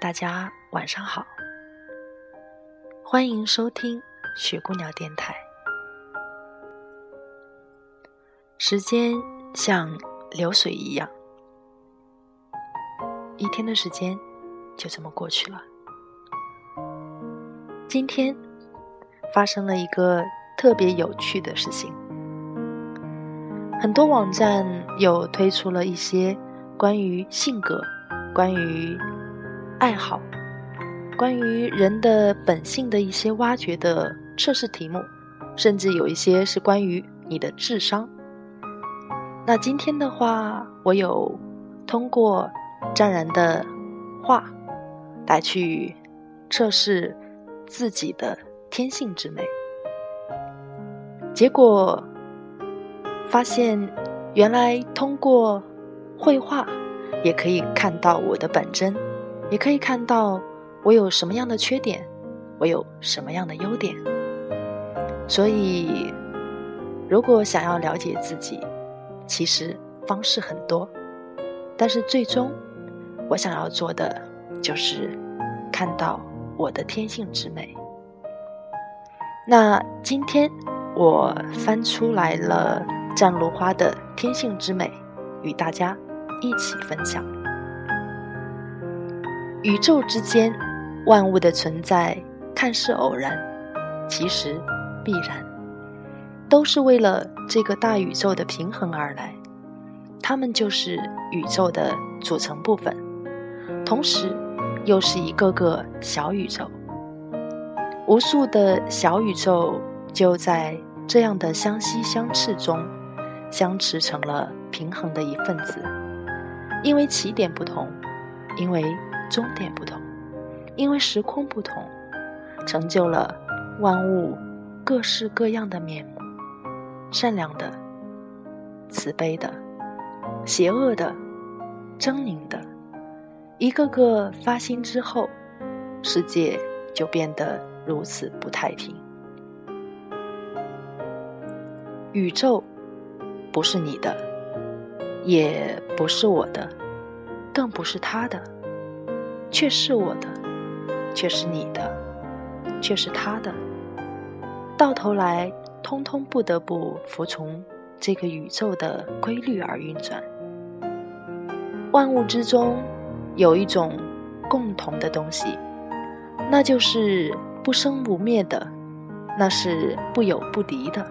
大家晚上好，欢迎收听雪姑娘电台。时间像流水一样，一天的时间就这么过去了。今天发生了一个特别有趣的事情，很多网站有推出了一些。关于性格，关于爱好，关于人的本性的一些挖掘的测试题目，甚至有一些是关于你的智商。那今天的话，我有通过湛然的话来去测试自己的天性之美，结果发现原来通过。绘画也可以看到我的本真，也可以看到我有什么样的缺点，我有什么样的优点。所以，如果想要了解自己，其实方式很多，但是最终我想要做的就是看到我的天性之美。那今天我翻出来了战如花的天性之美，与大家。一起分享。宇宙之间，万物的存在看似偶然，其实必然，都是为了这个大宇宙的平衡而来。它们就是宇宙的组成部分，同时又是一个个小宇宙。无数的小宇宙就在这样的相吸相斥中，相持成了平衡的一份子。因为起点不同，因为终点不同，因为时空不同，成就了万物各式各样的面目：善良的、慈悲的、邪恶的、狰狞的。一个个发心之后，世界就变得如此不太平。宇宙不是你的。也不是我的，更不是他的，却是我的，却是你的，却是他的。到头来，通通不得不服从这个宇宙的规律而运转。万物之中有一种共同的东西，那就是不生不灭的，那是不有不敌的，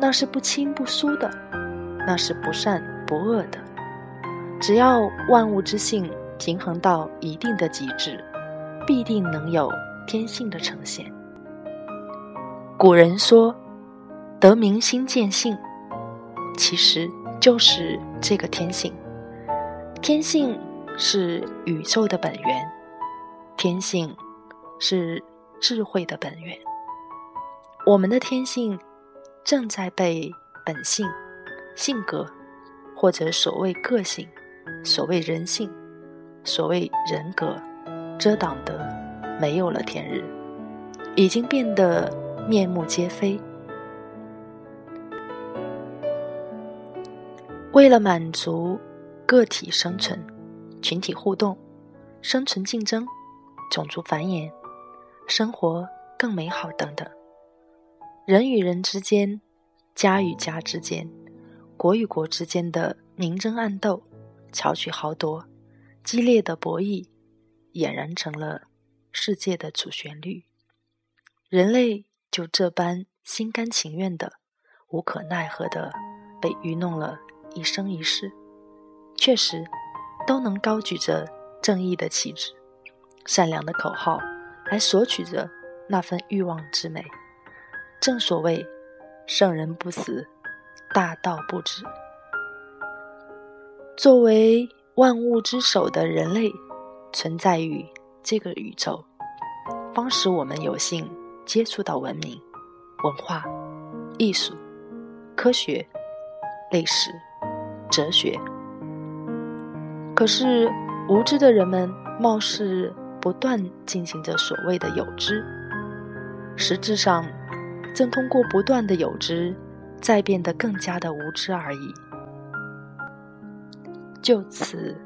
那是不亲不疏的，那是不善。不恶的，只要万物之性平衡到一定的极致，必定能有天性的呈现。古人说：“得民心见性”，其实就是这个天性。天性是宇宙的本源，天性是智慧的本源。我们的天性正在被本性、性格。或者所谓个性，所谓人性，所谓人格，遮挡的没有了天日，已经变得面目皆非。为了满足个体生存、群体互动、生存竞争、种族繁衍、生活更美好等等，人与人之间、家与家之间。国与国之间的明争暗斗、巧取豪夺、激烈的博弈，俨然成了世界的主旋律。人类就这般心甘情愿的、无可奈何的被愚弄了一生一世，确实都能高举着正义的旗帜、善良的口号，来索取着那份欲望之美。正所谓，圣人不死。大道不止。作为万物之首的人类，存在于这个宇宙，方使我们有幸接触到文明、文化、艺术、科学、历史、哲学。可是无知的人们貌似不断进行着所谓的有知，实质上正通过不断的有知，再变得更加的无知而已。就此，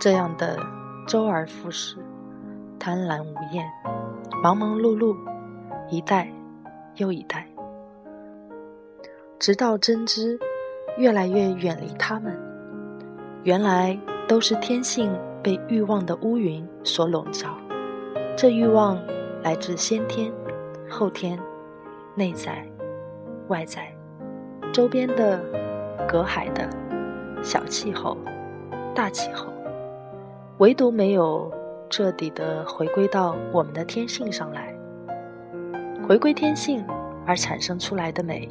这样的周而复始，贪婪无厌，忙忙碌碌，一代又一代，直到真知越来越远离他们，原来。都是天性被欲望的乌云所笼罩，这欲望来自先天、后天、内在、外在、周边的、隔海的、小气候、大气候，唯独没有彻底的回归到我们的天性上来。回归天性而产生出来的美，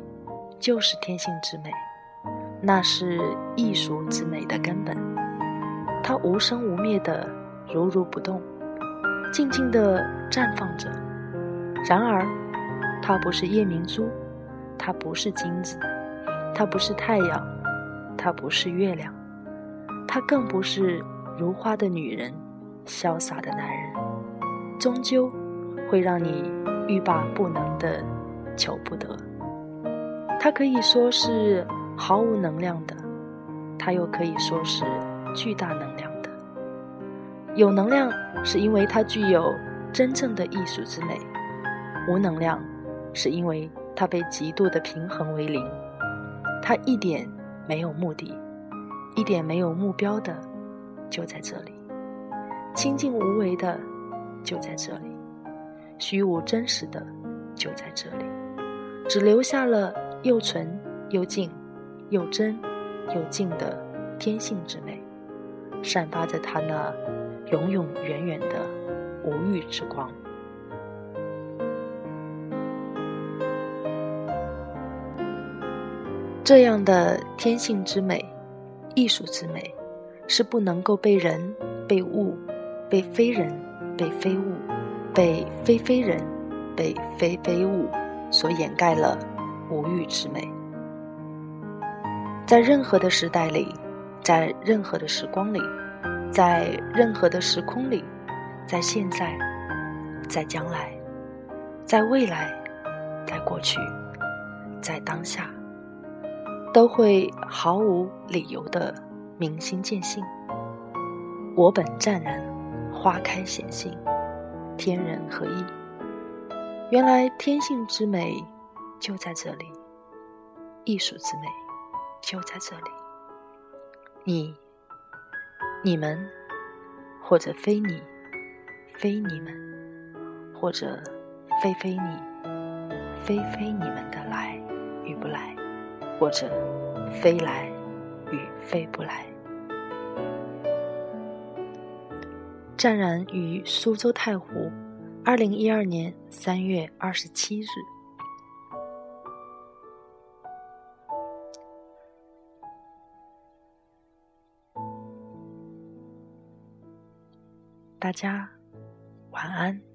就是天性之美，那是艺术之美的根本。它无生无灭的，如如不动，静静的绽放着。然而，它不是夜明珠，它不是金子，它不是太阳，它不是月亮，它更不是如花的女人，潇洒的男人，终究会让你欲罢不能的求不得。它可以说是毫无能量的，它又可以说是。巨大能量的，有能量是因为它具有真正的艺术之美；无能量是因为它被极度的平衡为零。它一点没有目的，一点没有目标的，就在这里；清净无为的，就在这里；虚无真实的，就在这里。只留下了又纯又净、又真又净的天性之美。散发着它那永永远远的无欲之光。这样的天性之美、艺术之美，是不能够被人、被物、被非人、被非物、被非非人、被非非物所掩盖了无欲之美。在任何的时代里。在任何的时光里，在任何的时空里，在现在，在将来，在未来，在过去，在当下，都会毫无理由的明心见性。我本湛然，花开显性，天人合一。原来天性之美就在这里，艺术之美就在这里。你、你们，或者非你、非你们，或者非非你、非非你们的来与不来，或者飞来与飞不来。湛然于苏州太湖，二零一二年三月二十七日。大家晚安。